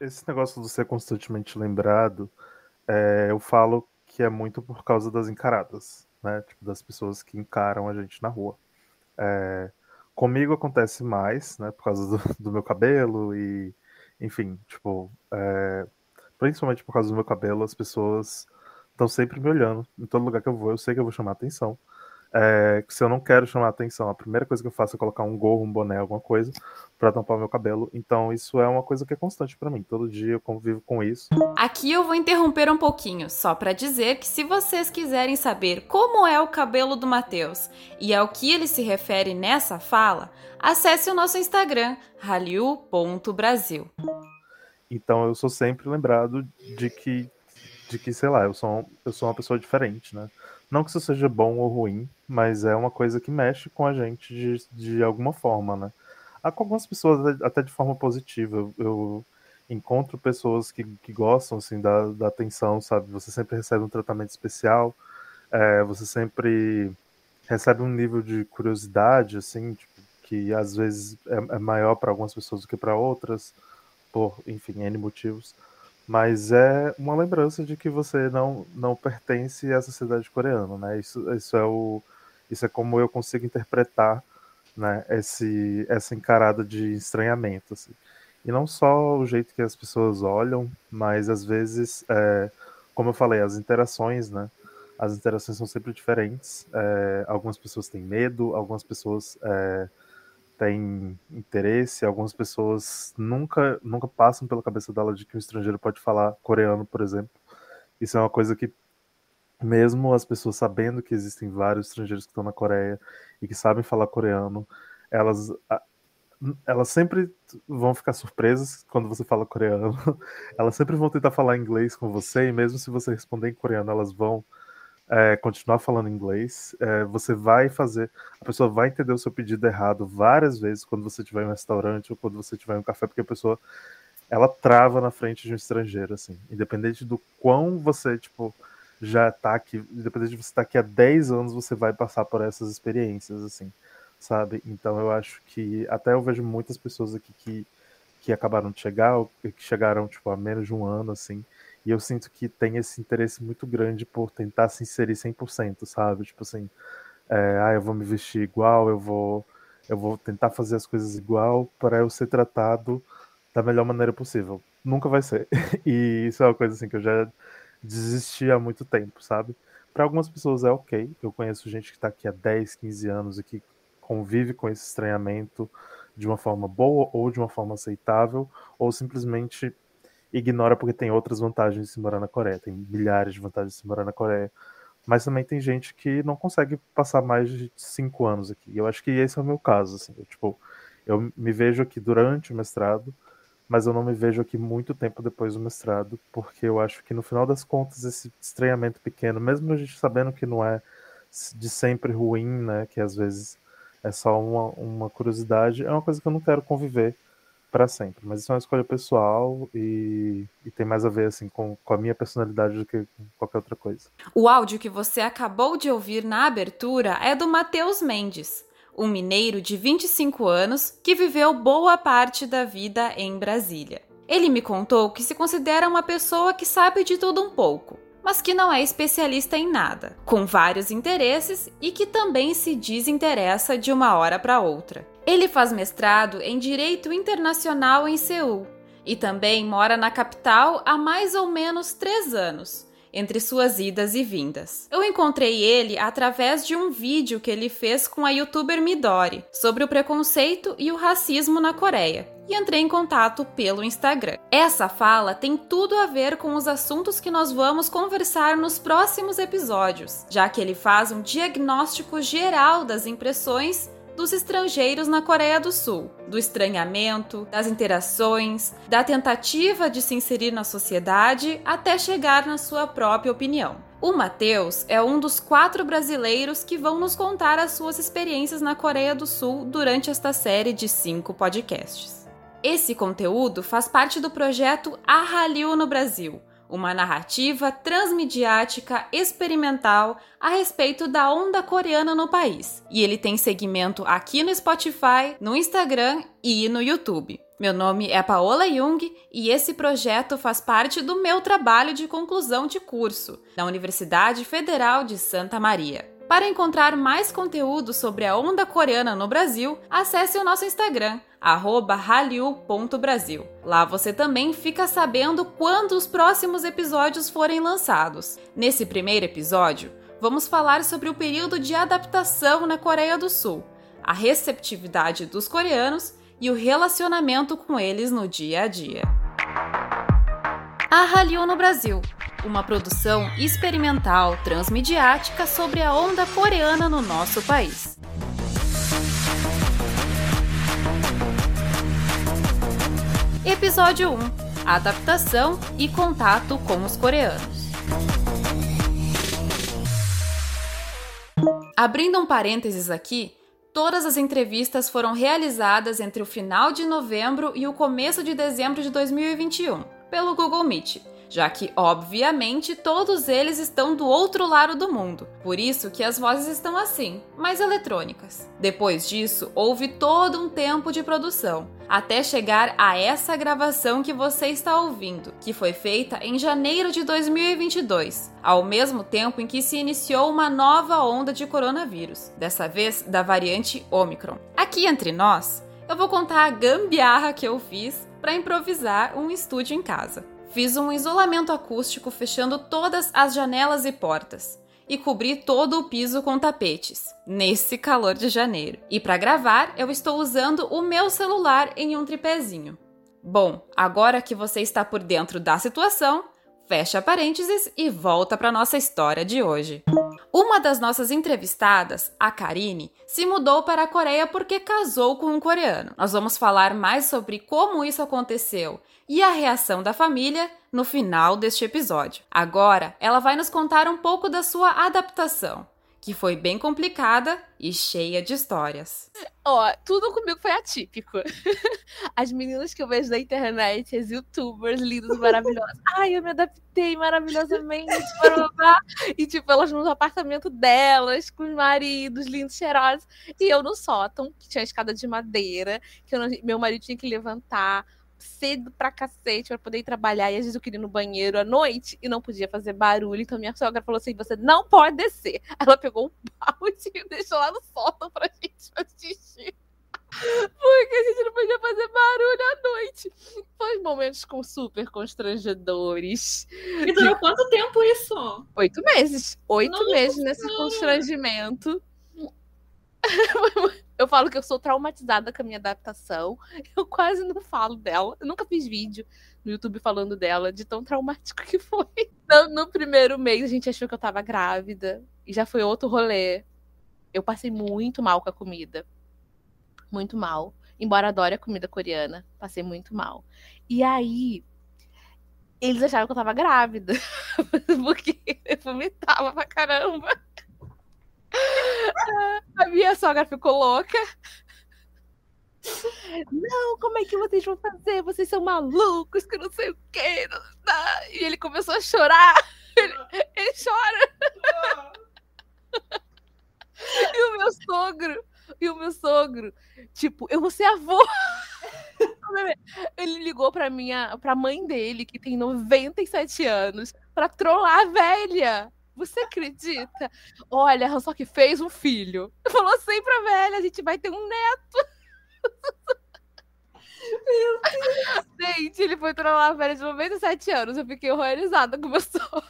esse negócio de ser constantemente lembrado, é, eu falo que é muito por causa das encaradas, né? Tipo, das pessoas que encaram a gente na rua. É, comigo acontece mais, né? Por causa do, do meu cabelo e, enfim, tipo, é, principalmente por causa do meu cabelo, as pessoas estão sempre me olhando. Em todo lugar que eu vou, eu sei que eu vou chamar atenção. É, se eu não quero chamar atenção, a primeira coisa que eu faço é colocar um gorro, um boné, alguma coisa para tampar o meu cabelo. Então isso é uma coisa que é constante para mim. Todo dia eu convivo com isso. Aqui eu vou interromper um pouquinho, só para dizer que se vocês quiserem saber como é o cabelo do Matheus e ao que ele se refere nessa fala, acesse o nosso Instagram, haliu.brasil. Então eu sou sempre lembrado de que de que, sei lá, eu sou, eu sou uma pessoa diferente, né? Não que isso seja bom ou ruim, mas é uma coisa que mexe com a gente de, de alguma forma, né? Há com algumas pessoas até de forma positiva. Eu, eu encontro pessoas que, que gostam, assim, da, da atenção, sabe? Você sempre recebe um tratamento especial, é, você sempre recebe um nível de curiosidade, assim, tipo, que às vezes é, é maior para algumas pessoas do que para outras, por, enfim, N motivos mas é uma lembrança de que você não, não pertence à sociedade coreana, né? Isso, isso é o isso é como eu consigo interpretar, né? Esse essa encarada de estranhamento, assim. E não só o jeito que as pessoas olham, mas às vezes, é, como eu falei, as interações, né? As interações são sempre diferentes. É, algumas pessoas têm medo, algumas pessoas é, tem interesse, algumas pessoas nunca, nunca passam pela cabeça dela de que um estrangeiro pode falar coreano, por exemplo. Isso é uma coisa que, mesmo as pessoas sabendo que existem vários estrangeiros que estão na Coreia e que sabem falar coreano, elas, elas sempre vão ficar surpresas quando você fala coreano. Elas sempre vão tentar falar inglês com você, e mesmo se você responder em coreano, elas vão é, continuar falando inglês, é, você vai fazer, a pessoa vai entender o seu pedido errado várias vezes quando você estiver em um restaurante ou quando você estiver em um café, porque a pessoa ela trava na frente de um estrangeiro, assim, independente do quão você, tipo, já tá aqui, independente de você estar tá aqui há 10 anos, você vai passar por essas experiências, assim, sabe? Então eu acho que, até eu vejo muitas pessoas aqui que, que acabaram de chegar, que chegaram, tipo, há menos de um ano, assim, e eu sinto que tem esse interesse muito grande por tentar se inserir 100%, sabe? Tipo assim, é, ah, eu vou me vestir igual, eu vou, eu vou tentar fazer as coisas igual para eu ser tratado da melhor maneira possível. Nunca vai ser. E isso é uma coisa assim que eu já desisti há muito tempo, sabe? Para algumas pessoas é ok. Eu conheço gente que está aqui há 10, 15 anos e que convive com esse estranhamento de uma forma boa ou de uma forma aceitável, ou simplesmente ignora porque tem outras vantagens de se morar na Coreia, tem milhares de vantagens de se morar na Coreia. Mas também tem gente que não consegue passar mais de cinco anos aqui. Eu acho que esse é o meu caso, assim. Eu, tipo, eu me vejo aqui durante o mestrado, mas eu não me vejo aqui muito tempo depois do mestrado, porque eu acho que no final das contas esse estranhamento pequeno, mesmo a gente sabendo que não é de sempre ruim, né, que às vezes é só uma, uma curiosidade, é uma coisa que eu não quero conviver para sempre. Mas isso é uma escolha pessoal e, e, tem mais a ver assim com, com a minha personalidade do que qualquer outra coisa. O áudio que você acabou de ouvir na abertura é do Matheus Mendes, um mineiro de 25 anos que viveu boa parte da vida em Brasília. Ele me contou que se considera uma pessoa que sabe de tudo um pouco, mas que não é especialista em nada, com vários interesses e que também se desinteressa de uma hora para outra. Ele faz mestrado em Direito Internacional em Seul e também mora na capital há mais ou menos três anos, entre suas idas e vindas. Eu encontrei ele através de um vídeo que ele fez com a youtuber Midori sobre o preconceito e o racismo na Coreia e entrei em contato pelo Instagram. Essa fala tem tudo a ver com os assuntos que nós vamos conversar nos próximos episódios, já que ele faz um diagnóstico geral das impressões dos estrangeiros na Coreia do Sul, do estranhamento, das interações, da tentativa de se inserir na sociedade até chegar na sua própria opinião. O Matheus é um dos quatro brasileiros que vão nos contar as suas experiências na Coreia do Sul durante esta série de cinco podcasts. Esse conteúdo faz parte do projeto A Hallyu no Brasil, uma narrativa transmediática experimental a respeito da onda coreana no país. E ele tem segmento aqui no Spotify, no Instagram e no YouTube. Meu nome é Paola Jung e esse projeto faz parte do meu trabalho de conclusão de curso na Universidade Federal de Santa Maria. Para encontrar mais conteúdo sobre a onda coreana no Brasil, acesse o nosso Instagram, hallyu.brasil. Lá você também fica sabendo quando os próximos episódios forem lançados. Nesse primeiro episódio, vamos falar sobre o período de adaptação na Coreia do Sul, a receptividade dos coreanos e o relacionamento com eles no dia a dia. A Hallyu no Brasil, uma produção experimental transmediática sobre a onda coreana no nosso país. Episódio 1: Adaptação e contato com os coreanos. Abrindo um parênteses aqui, Todas as entrevistas foram realizadas entre o final de novembro e o começo de dezembro de 2021, pelo Google Meet já que, obviamente, todos eles estão do outro lado do mundo. Por isso que as vozes estão assim, mais eletrônicas. Depois disso, houve todo um tempo de produção, até chegar a essa gravação que você está ouvindo, que foi feita em janeiro de 2022, ao mesmo tempo em que se iniciou uma nova onda de coronavírus, dessa vez da variante Omicron. Aqui entre nós, eu vou contar a gambiarra que eu fiz para improvisar um estúdio em casa. Fiz um isolamento acústico fechando todas as janelas e portas e cobri todo o piso com tapetes, nesse calor de janeiro. E para gravar, eu estou usando o meu celular em um tripézinho. Bom, agora que você está por dentro da situação, fecha parênteses e volta para nossa história de hoje. Uma das nossas entrevistadas, a Karine, se mudou para a Coreia porque casou com um coreano. Nós vamos falar mais sobre como isso aconteceu e a reação da família no final deste episódio. Agora, ela vai nos contar um pouco da sua adaptação, que foi bem complicada e cheia de histórias. Ó, tudo comigo foi atípico. As meninas que eu vejo na internet, as youtubers lindas, maravilhosas. Ai, eu me adaptei maravilhosamente. e, tipo, elas no apartamento delas, com os maridos lindos, cheirosos. E eu no sótão, que tinha escada de madeira, que não... meu marido tinha que levantar cedo pra cacete pra poder ir trabalhar. E às vezes eu queria ir no banheiro à noite e não podia fazer barulho. Então minha sogra falou assim: você não pode descer. Ela pegou um balde e deixou lá no sótão pra gente assistir. Porque a gente não podia fazer barulho à noite. Foi momentos com super constrangedores. E durou que... quanto tempo isso? Oito meses. Oito Nossa, meses nesse constrangimento. Eu falo que eu sou traumatizada com a minha adaptação. Eu quase não falo dela. Eu nunca fiz vídeo no YouTube falando dela, de tão traumático que foi. No, no primeiro mês, a gente achou que eu tava grávida. E já foi outro rolê. Eu passei muito mal com a comida. Muito mal. Embora adore a comida coreana, passei muito mal. E aí, eles acharam que eu tava grávida. Porque eu vomitava pra caramba. A minha sogra ficou louca. Não, como é que vocês vão fazer? Vocês são malucos, que não sei o quê. E ele começou a chorar. Ele, ele chora. E o meu sogro, e o meu sogro, tipo, eu vou ser avô. Ele ligou pra minha, pra mãe dele, que tem 97 anos, pra trollar a velha. Você acredita? Olha, só que fez um filho. Falou assim pra velha, a gente vai ter um neto. Meu Deus. Gente, ele foi trollar a velha de 97 anos. Eu fiquei horrorizada com meu sogro.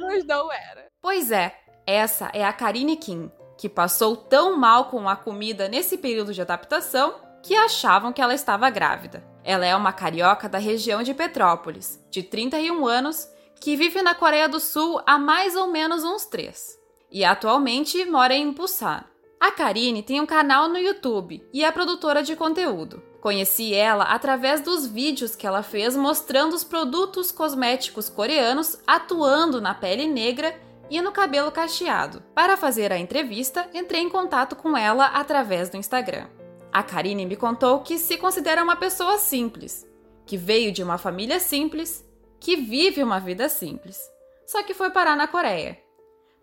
Mas não era. Pois é, essa é a Karine Kim, que passou tão mal com a comida nesse período de adaptação que achavam que ela estava grávida. Ela é uma carioca da região de Petrópolis, de 31 anos que vive na Coreia do Sul há mais ou menos uns três e atualmente mora em Busan. A Karine tem um canal no YouTube e é produtora de conteúdo. Conheci ela através dos vídeos que ela fez mostrando os produtos cosméticos coreanos atuando na pele negra e no cabelo cacheado. Para fazer a entrevista, entrei em contato com ela através do Instagram. A Karine me contou que se considera uma pessoa simples, que veio de uma família simples, que vive uma vida simples, só que foi parar na Coreia.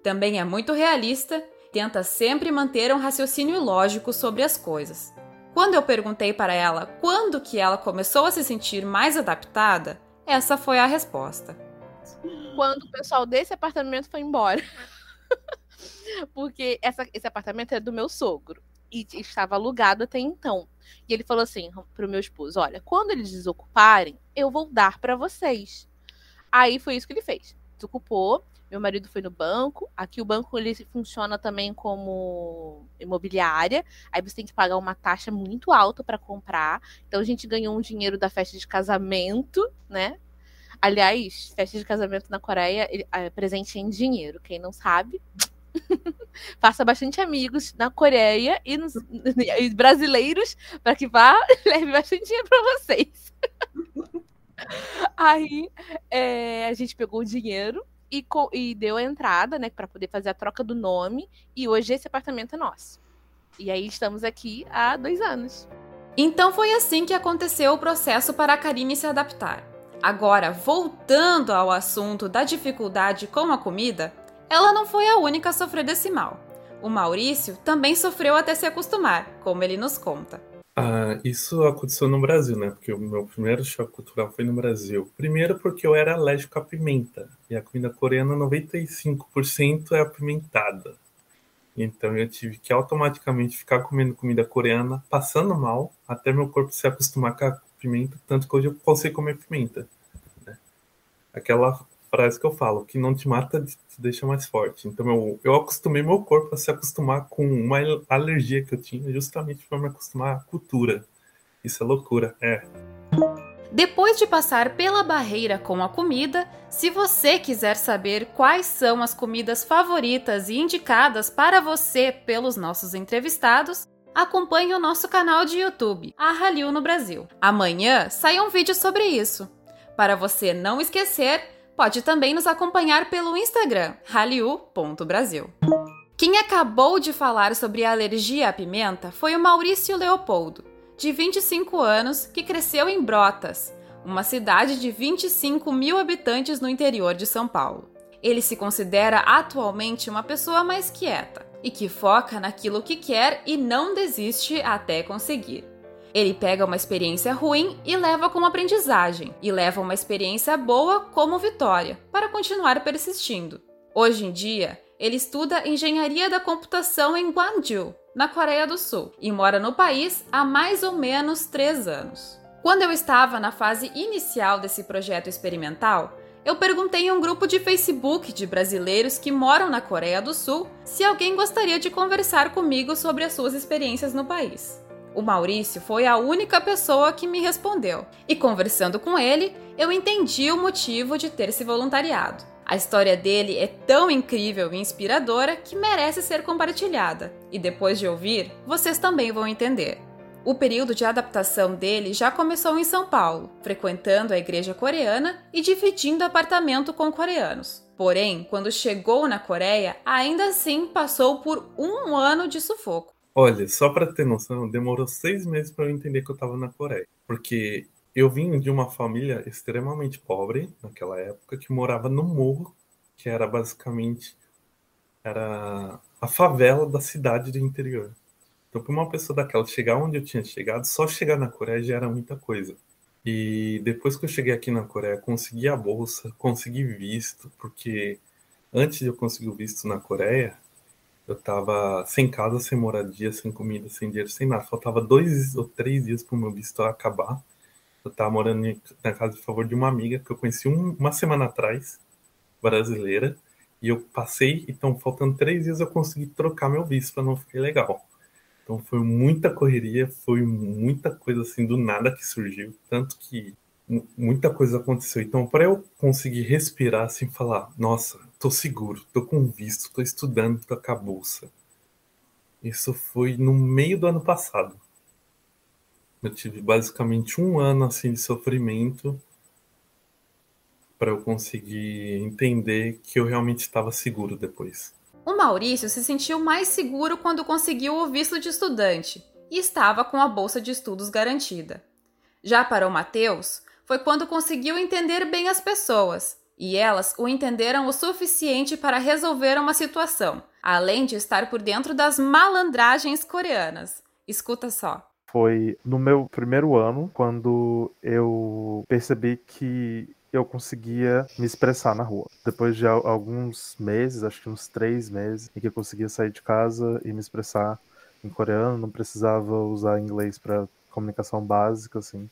Também é muito realista, tenta sempre manter um raciocínio lógico sobre as coisas. Quando eu perguntei para ela quando que ela começou a se sentir mais adaptada, essa foi a resposta. Quando o pessoal desse apartamento foi embora. Porque essa, esse apartamento é do meu sogro e estava alugado até então. E ele falou assim pro meu esposo: Olha, quando eles desocuparem, eu vou dar para vocês. Aí foi isso que ele fez. Desocupou. Meu marido foi no banco. Aqui o banco ele funciona também como imobiliária. Aí você tem que pagar uma taxa muito alta para comprar. Então a gente ganhou um dinheiro da festa de casamento, né? Aliás, festa de casamento na Coreia, é presente em dinheiro. Quem não sabe, faça bastante amigos na Coreia e, nos, e brasileiros para que vá leve bastante dinheiro para vocês. Aí é, a gente pegou o dinheiro e, e deu a entrada, né, para poder fazer a troca do nome. E hoje esse apartamento é nosso. E aí estamos aqui há dois anos. Então foi assim que aconteceu o processo para a Karine se adaptar. Agora, voltando ao assunto da dificuldade com a comida, ela não foi a única a sofrer desse mal. O Maurício também sofreu até se acostumar, como ele nos conta. Ah, isso aconteceu no Brasil, né? Porque o meu primeiro choque cultural foi no Brasil. Primeiro porque eu era alérgico à pimenta. E a comida coreana, 95% é apimentada. Então eu tive que automaticamente ficar comendo comida coreana, passando mal, até meu corpo se acostumar com a pimenta, tanto que hoje eu consigo comer pimenta. Né? Aquela frase que eu falo, que não te mata, te deixa mais forte. Então eu, eu acostumei meu corpo a se acostumar com uma alergia que eu tinha, justamente para me acostumar à cultura. Isso é loucura, é. Depois de passar pela barreira com a comida, se você quiser saber quais são as comidas favoritas e indicadas para você pelos nossos entrevistados, acompanhe o nosso canal de YouTube, a Hallyu no Brasil. Amanhã sai um vídeo sobre isso. Para você não esquecer, Pode também nos acompanhar pelo Instagram, hallyu.brasil. Quem acabou de falar sobre a alergia à pimenta foi o Maurício Leopoldo, de 25 anos, que cresceu em Brotas, uma cidade de 25 mil habitantes no interior de São Paulo. Ele se considera atualmente uma pessoa mais quieta e que foca naquilo que quer e não desiste até conseguir. Ele pega uma experiência ruim e leva como aprendizagem, e leva uma experiência boa como vitória, para continuar persistindo. Hoje em dia, ele estuda engenharia da computação em Gwangju, na Coreia do Sul, e mora no país há mais ou menos três anos. Quando eu estava na fase inicial desse projeto experimental, eu perguntei em um grupo de Facebook de brasileiros que moram na Coreia do Sul se alguém gostaria de conversar comigo sobre as suas experiências no país. O Maurício foi a única pessoa que me respondeu, e conversando com ele, eu entendi o motivo de ter se voluntariado. A história dele é tão incrível e inspiradora que merece ser compartilhada, e depois de ouvir, vocês também vão entender. O período de adaptação dele já começou em São Paulo, frequentando a igreja coreana e dividindo apartamento com coreanos. Porém, quando chegou na Coreia, ainda assim passou por um ano de sufoco. Olha, só para ter noção, demorou seis meses para eu entender que eu estava na Coreia. Porque eu vim de uma família extremamente pobre naquela época, que morava no morro, que era basicamente era a favela da cidade do interior. Então, para uma pessoa daquela chegar onde eu tinha chegado, só chegar na Coreia já era muita coisa. E depois que eu cheguei aqui na Coreia, consegui a bolsa, consegui visto, porque antes de eu conseguir o visto na Coreia, eu tava sem casa, sem moradia, sem comida, sem dinheiro, sem nada. Faltava dois ou três dias para o meu visto acabar. Eu tava morando na casa de favor de uma amiga que eu conheci um, uma semana atrás, brasileira. E eu passei, então faltando três dias eu consegui trocar meu visto para não ficar legal. Então foi muita correria, foi muita coisa assim do nada que surgiu. Tanto que muita coisa aconteceu. Então, para eu conseguir respirar assim, falar, nossa, tô seguro, tô com visto, tô estudando, com a bolsa. Isso foi no meio do ano passado. Eu tive basicamente um ano assim de sofrimento para eu conseguir entender que eu realmente estava seguro depois. O Maurício se sentiu mais seguro quando conseguiu o visto de estudante e estava com a bolsa de estudos garantida. Já para o Matheus, foi quando conseguiu entender bem as pessoas, e elas o entenderam o suficiente para resolver uma situação, além de estar por dentro das malandragens coreanas. Escuta só. Foi no meu primeiro ano quando eu percebi que eu conseguia me expressar na rua. Depois de alguns meses, acho que uns três meses, em que eu conseguia sair de casa e me expressar em coreano, não precisava usar inglês para comunicação básica, assim.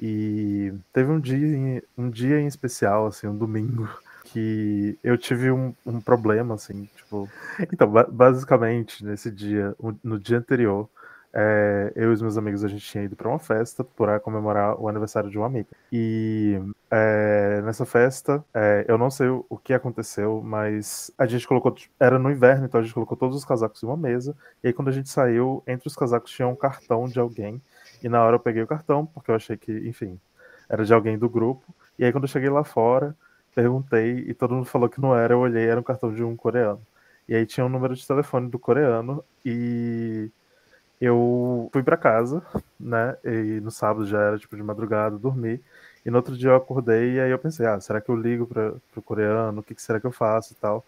E teve um dia, um dia em especial, assim, um domingo, que eu tive um, um problema, assim, tipo. Então, basicamente, nesse dia, no dia anterior, é, eu e os meus amigos a gente tinha ido para uma festa para comemorar o aniversário de um amigo. E é, nessa festa, é, eu não sei o, que aconteceu, mas a gente colocou. Era no inverno, então a gente colocou todos os casacos em uma mesa. E aí, quando a gente saiu, entre os casacos tinha um cartão de alguém. E na hora eu peguei o cartão, porque eu achei que, enfim, era de alguém do grupo. E aí, quando eu cheguei lá fora, perguntei e todo mundo falou que não era. Eu olhei, era um cartão de um coreano. E aí tinha um número de telefone do coreano e eu fui para casa, né? E no sábado já era tipo de madrugada, dormi. E no outro dia eu acordei e aí eu pensei, ah, será que eu ligo para o coreano? O que, que será que eu faço e tal?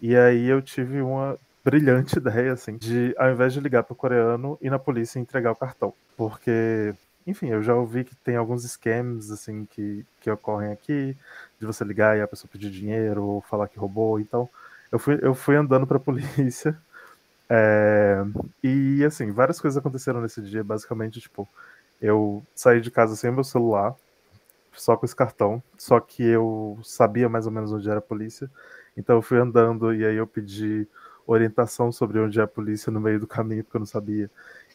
E aí eu tive uma brilhante ideia, assim, de ao invés de ligar para o coreano, ir na polícia e entregar o cartão. Porque, enfim, eu já ouvi que tem alguns scams, assim, que, que ocorrem aqui, de você ligar e a pessoa pedir dinheiro ou falar que roubou. Então, eu fui, eu fui andando para a polícia é, e assim, várias coisas aconteceram nesse dia. Basicamente, tipo, eu saí de casa sem meu celular, só com esse cartão. Só que eu sabia mais ou menos onde era a polícia. Então eu fui andando e aí eu pedi orientação sobre onde é a polícia no meio do caminho, porque eu não sabia.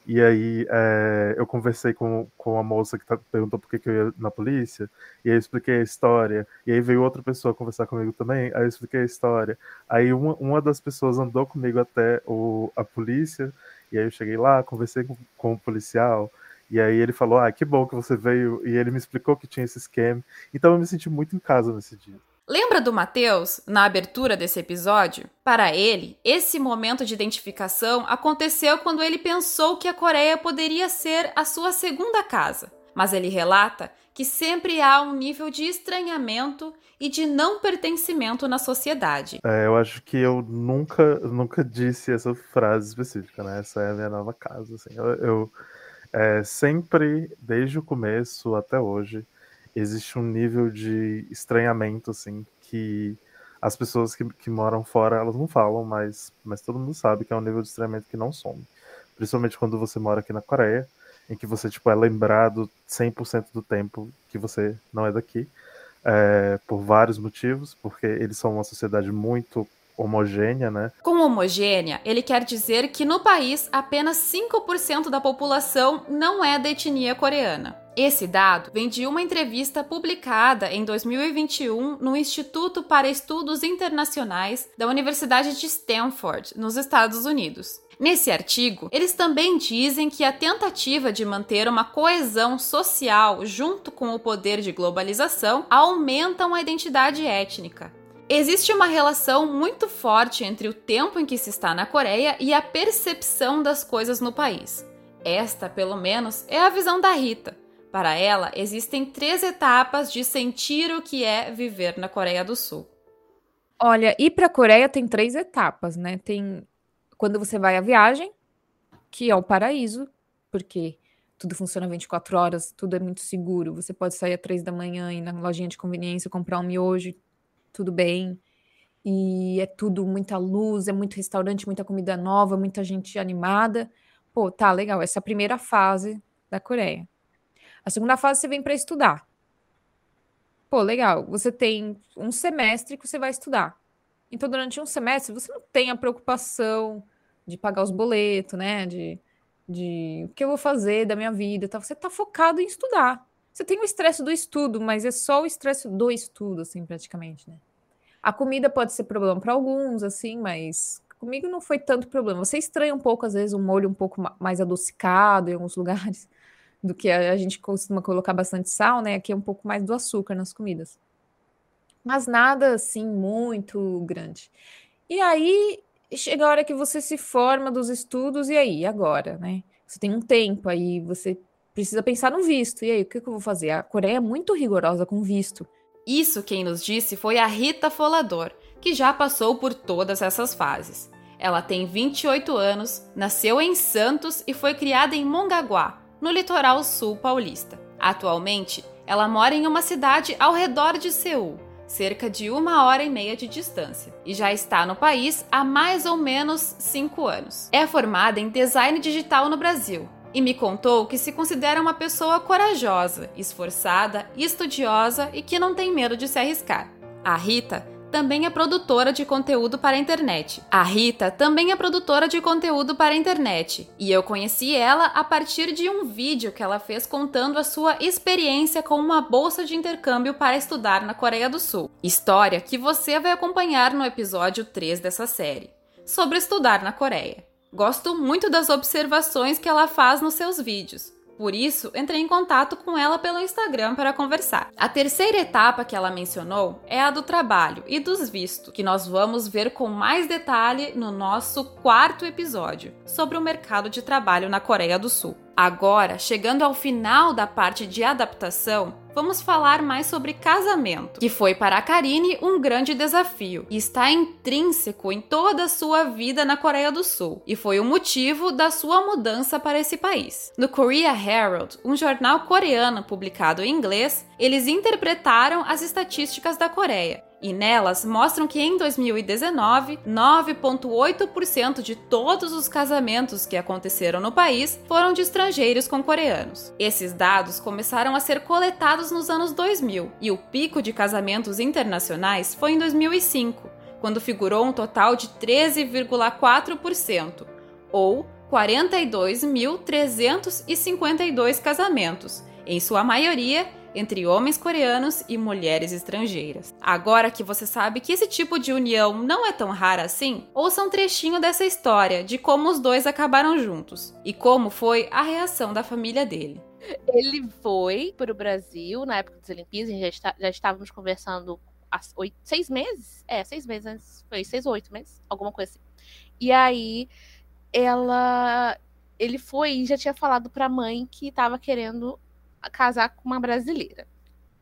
E aí é, eu conversei com, com a moça que tá, perguntou por que, que eu ia na polícia, e aí eu expliquei a história, e aí veio outra pessoa conversar comigo também, aí eu expliquei a história. Aí uma, uma das pessoas andou comigo até o, a polícia, e aí eu cheguei lá, conversei com, com o policial, e aí ele falou, ah, que bom que você veio, e ele me explicou que tinha esse esquema. Então eu me senti muito em casa nesse dia. Lembra do Matheus na abertura desse episódio? Para ele, esse momento de identificação aconteceu quando ele pensou que a Coreia poderia ser a sua segunda casa. Mas ele relata que sempre há um nível de estranhamento e de não pertencimento na sociedade. É, eu acho que eu nunca, nunca disse essa frase específica, né? Essa é a minha nova casa. Assim. Eu, eu é, sempre, desde o começo até hoje, existe um nível de estranhamento, assim, que as pessoas que, que moram fora, elas não falam, mas, mas todo mundo sabe que é um nível de estranhamento que não some. Principalmente quando você mora aqui na Coreia, em que você, tipo, é lembrado 100% do tempo que você não é daqui, é, por vários motivos, porque eles são uma sociedade muito homogênea, né? Com homogênea, ele quer dizer que no país apenas 5% da população não é da etnia coreana. Esse dado vem de uma entrevista publicada em 2021 no Instituto para Estudos Internacionais da Universidade de Stanford, nos Estados Unidos. Nesse artigo, eles também dizem que a tentativa de manter uma coesão social junto com o poder de globalização aumentam a identidade étnica. Existe uma relação muito forte entre o tempo em que se está na Coreia e a percepção das coisas no país. Esta, pelo menos, é a visão da Rita. Para ela, existem três etapas de sentir o que é viver na Coreia do Sul. Olha, ir para a Coreia tem três etapas, né? Tem quando você vai à viagem, que é o paraíso, porque tudo funciona 24 horas, tudo é muito seguro. Você pode sair às três da manhã e na lojinha de conveniência comprar um miojo, tudo bem. E é tudo muita luz, é muito restaurante, muita comida nova, muita gente animada. Pô, tá legal. Essa é a primeira fase da Coreia. A segunda fase você vem para estudar. Pô, legal. Você tem um semestre que você vai estudar. Então, durante um semestre, você não tem a preocupação de pagar os boletos, né? De, de o que eu vou fazer da minha vida. Tá? Você tá focado em estudar. Você tem o estresse do estudo, mas é só o estresse do estudo, assim, praticamente, né? A comida pode ser problema para alguns, assim, mas comigo não foi tanto problema. Você estranha um pouco, às vezes, um molho um pouco mais adocicado em alguns lugares, do que a, a gente costuma colocar bastante sal, né? Aqui é um pouco mais do açúcar nas comidas. Mas nada, assim, muito grande. E aí, chega a hora que você se forma dos estudos, e aí, agora, né? Você tem um tempo aí, você precisa pensar no visto. E aí, o que, eu vou fazer? A Coreia é muito rigorosa com visto. Isso quem nos disse foi a Rita Folador, que já passou por todas essas fases. Ela tem 28 anos, nasceu em Santos e foi criada em Mongaguá, no litoral sul paulista. Atualmente, ela mora em uma cidade ao redor de Seul, cerca de uma hora e meia de distância, e já está no país há mais ou menos cinco anos. É formada em design digital no Brasil e me contou que se considera uma pessoa corajosa, esforçada, estudiosa e que não tem medo de se arriscar. A Rita também é produtora de conteúdo para a internet. A Rita também é produtora de conteúdo para a internet, e eu conheci ela a partir de um vídeo que ela fez contando a sua experiência com uma bolsa de intercâmbio para estudar na Coreia do Sul. História que você vai acompanhar no episódio 3 dessa série, sobre estudar na Coreia. Gosto muito das observações que ela faz nos seus vídeos. Por isso, entrei em contato com ela pelo Instagram para conversar. A terceira etapa que ela mencionou é a do trabalho e dos vistos, que nós vamos ver com mais detalhe no nosso quarto episódio sobre o mercado de trabalho na Coreia do Sul. Agora, chegando ao final da parte de adaptação, vamos falar mais sobre casamento, que foi para a Karine um grande desafio e está intrínseco em toda a sua vida na Coreia do Sul, e foi o motivo da sua mudança para esse país. No Korea Herald, um jornal coreano publicado em inglês, eles interpretaram as estatísticas da Coreia e nelas mostram que em 2019, 9,8% de todos os casamentos que aconteceram no país foram de estrangeiros com coreanos. Esses dados começaram a ser coletados nos anos 2000 e o pico de casamentos internacionais foi em 2005, quando figurou um total de 13,4%, ou 42.352 casamentos, em sua maioria entre homens coreanos e mulheres estrangeiras. Agora que você sabe que esse tipo de união não é tão rara assim, ouça um trechinho dessa história de como os dois acabaram juntos e como foi a reação da família dele. Ele foi para o Brasil na época das Olimpíadas, já, está, já estávamos conversando há oito, seis meses? É, seis meses, foi seis ou oito meses, alguma coisa assim. E aí ela ele foi e já tinha falado para a mãe que estava querendo casar com uma brasileira.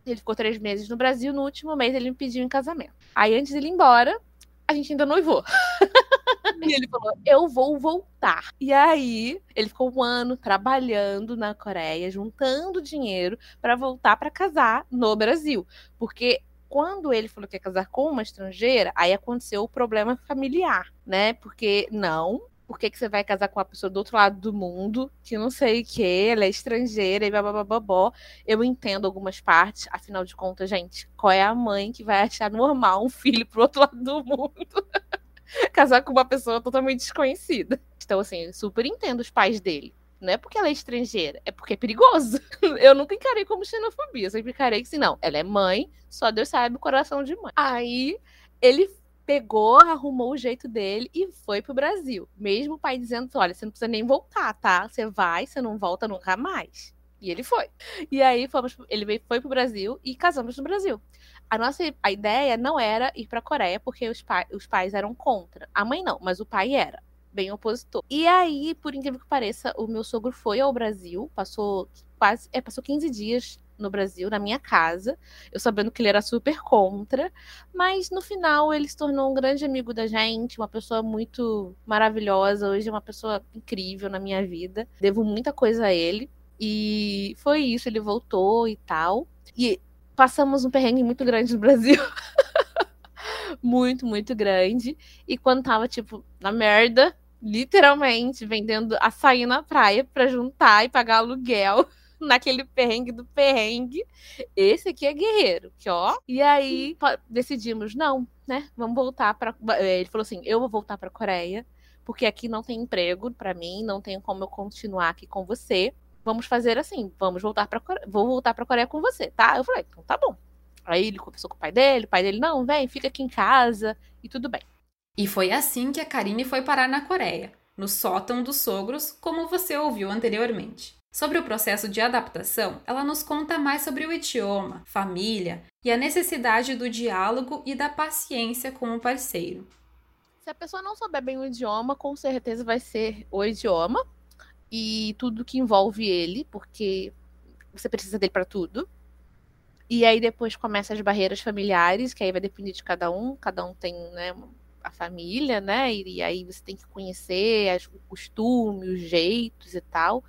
Ele ficou três meses no Brasil, no último mês ele me pediu em casamento. Aí antes de ir embora, a gente ainda noivou. e ele falou: Eu vou voltar. E aí, ele ficou um ano trabalhando na Coreia, juntando dinheiro para voltar para casar no Brasil. Porque quando ele falou que ia casar com uma estrangeira, aí aconteceu o problema familiar, né? Porque não, por que, que você vai casar com uma pessoa do outro lado do mundo, que não sei o que, ela é estrangeira e babá. Eu entendo algumas partes, afinal de contas, gente, qual é a mãe que vai achar normal um filho pro outro lado do mundo? casar com uma pessoa totalmente desconhecida. Então, assim, eu super entendo os pais dele. Não é porque ela é estrangeira, é porque é perigoso. Eu nunca encarei como xenofobia. Eu sempre encarei que, assim, não, ela é mãe, só Deus sabe o coração de mãe. Aí ele pegou, arrumou o jeito dele e foi pro Brasil. Mesmo o pai dizendo: olha, você não precisa nem voltar, tá? Você vai, você não volta nunca mais. E ele foi. E aí fomos, ele foi pro Brasil e casamos no Brasil. A nossa a ideia não era ir pra Coreia, porque os, pai, os pais eram contra. A mãe não, mas o pai era. Bem opositor. E aí, por incrível que pareça, o meu sogro foi ao Brasil, passou quase. É, passou 15 dias no Brasil, na minha casa, eu sabendo que ele era super contra, mas no final ele se tornou um grande amigo da gente, uma pessoa muito maravilhosa, hoje é uma pessoa incrível na minha vida. Devo muita coisa a ele. E foi isso, ele voltou e tal. E passamos um perrengue muito grande no Brasil. muito, muito grande. E quando tava, tipo, na merda, literalmente vendendo açaí na praia para juntar e pagar aluguel naquele perrengue do perrengue. Esse aqui é guerreiro, que ó. E aí decidimos, não, né? Vamos voltar para. Eh, ele falou assim: eu vou voltar para Coreia, porque aqui não tem emprego para mim, não tenho como eu continuar aqui com você. Vamos fazer assim, vamos voltar para vou voltar para Coreia com você, tá? Eu falei, então tá bom. Aí ele conversou com o pai dele, o pai dele, não, vem, fica aqui em casa e tudo bem. E foi assim que a Karine foi parar na Coreia, no sótão dos sogros, como você ouviu anteriormente. Sobre o processo de adaptação, ela nos conta mais sobre o idioma, família e a necessidade do diálogo e da paciência com o parceiro. Se a pessoa não souber bem o idioma, com certeza vai ser o idioma. e tudo que envolve ele, porque você precisa dele para tudo. E aí depois começa as barreiras familiares, que aí vai depender de cada um, cada um tem, né, a família, né? E, aí você tem que conhecer as, o costume, os jeitos e tal.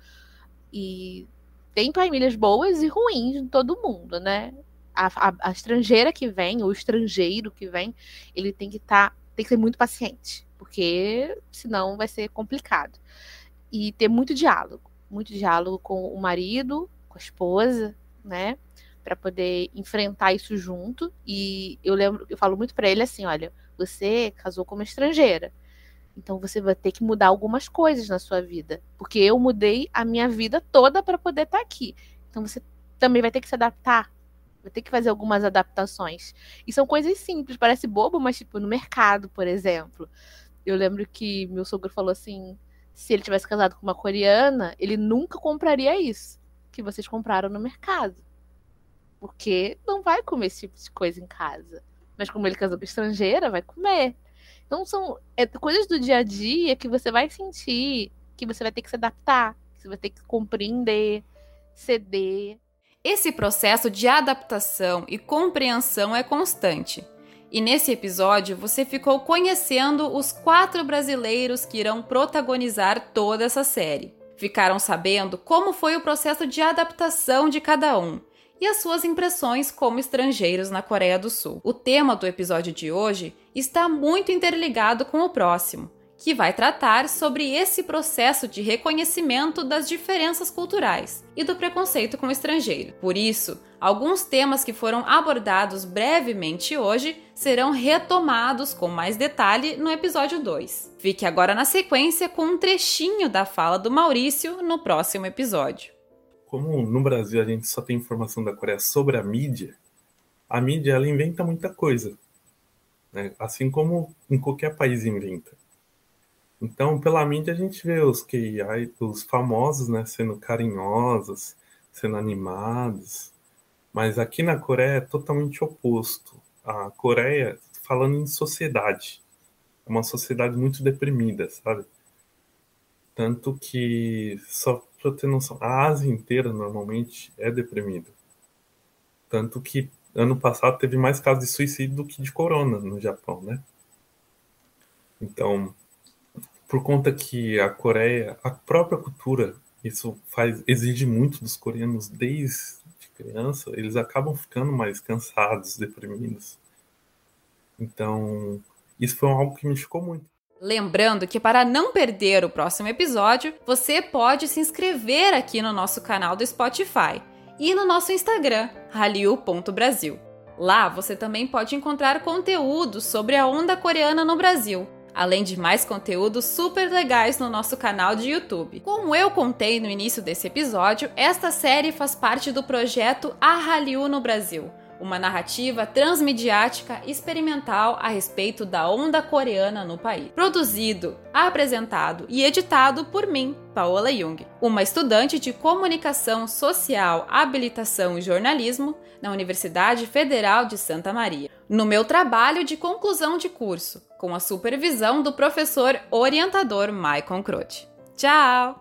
E tem famílias boas e ruins em todo mundo, né? A, a, a estrangeira que vem, o estrangeiro que vem, ele tem que estar, tá, tem que ser muito paciente, porque senão vai ser complicado. E ter muito diálogo, muito diálogo com o marido, com a esposa, né? Para poder enfrentar isso junto. E eu lembro, eu falo muito para ele assim, olha, você casou com uma estrangeira. Então você vai ter que mudar algumas coisas na sua vida, porque eu mudei a minha vida toda para poder estar tá aqui. Então você também vai ter que se adaptar, vai ter que fazer algumas adaptações. E são coisas simples, parece bobo, mas tipo no mercado, por exemplo. Eu lembro que meu sogro falou assim, se ele tivesse casado com uma coreana, ele nunca compraria isso que vocês compraram no mercado. Porque não vai comer esse tipo de coisa em casa. Mas como ele casou com estrangeira, vai comer. Então são é, coisas do dia a dia que você vai sentir, que você vai ter que se adaptar, que você vai ter que compreender, ceder. Esse processo de adaptação e compreensão é constante. E nesse episódio você ficou conhecendo os quatro brasileiros que irão protagonizar toda essa série. Ficaram sabendo como foi o processo de adaptação de cada um e as suas impressões como estrangeiros na Coreia do Sul. O tema do episódio de hoje está muito interligado com o próximo, que vai tratar sobre esse processo de reconhecimento das diferenças culturais e do preconceito com o estrangeiro. Por isso, alguns temas que foram abordados brevemente hoje serão retomados com mais detalhe no episódio 2. Fique agora na sequência com um trechinho da fala do Maurício no próximo episódio como no Brasil a gente só tem informação da Coreia sobre a mídia, a mídia ela inventa muita coisa, né? assim como em qualquer país inventa. Então, pela mídia a gente vê os que os famosos, né, sendo carinhosos, sendo animados, mas aqui na Coreia é totalmente oposto. A Coreia, falando em sociedade, é uma sociedade muito deprimida, sabe? Tanto que, só para ter noção, a Ásia inteira normalmente é deprimida. Tanto que ano passado teve mais casos de suicídio do que de corona no Japão, né? Então, por conta que a Coreia, a própria cultura, isso faz exige muito dos coreanos desde criança, eles acabam ficando mais cansados, deprimidos. Então, isso foi algo que me ficou muito. Lembrando que para não perder o próximo episódio, você pode se inscrever aqui no nosso canal do Spotify e no nosso Instagram, hallyu.brasil. Lá você também pode encontrar conteúdo sobre a onda coreana no Brasil, além de mais conteúdos super legais no nosso canal de YouTube. Como eu contei no início desse episódio, esta série faz parte do projeto A Hallyu no Brasil uma narrativa transmediática experimental a respeito da onda coreana no país. Produzido, apresentado e editado por mim, Paola Jung, uma estudante de comunicação social, habilitação e jornalismo na Universidade Federal de Santa Maria, no meu trabalho de conclusão de curso, com a supervisão do professor orientador Maicon Croce. Tchau!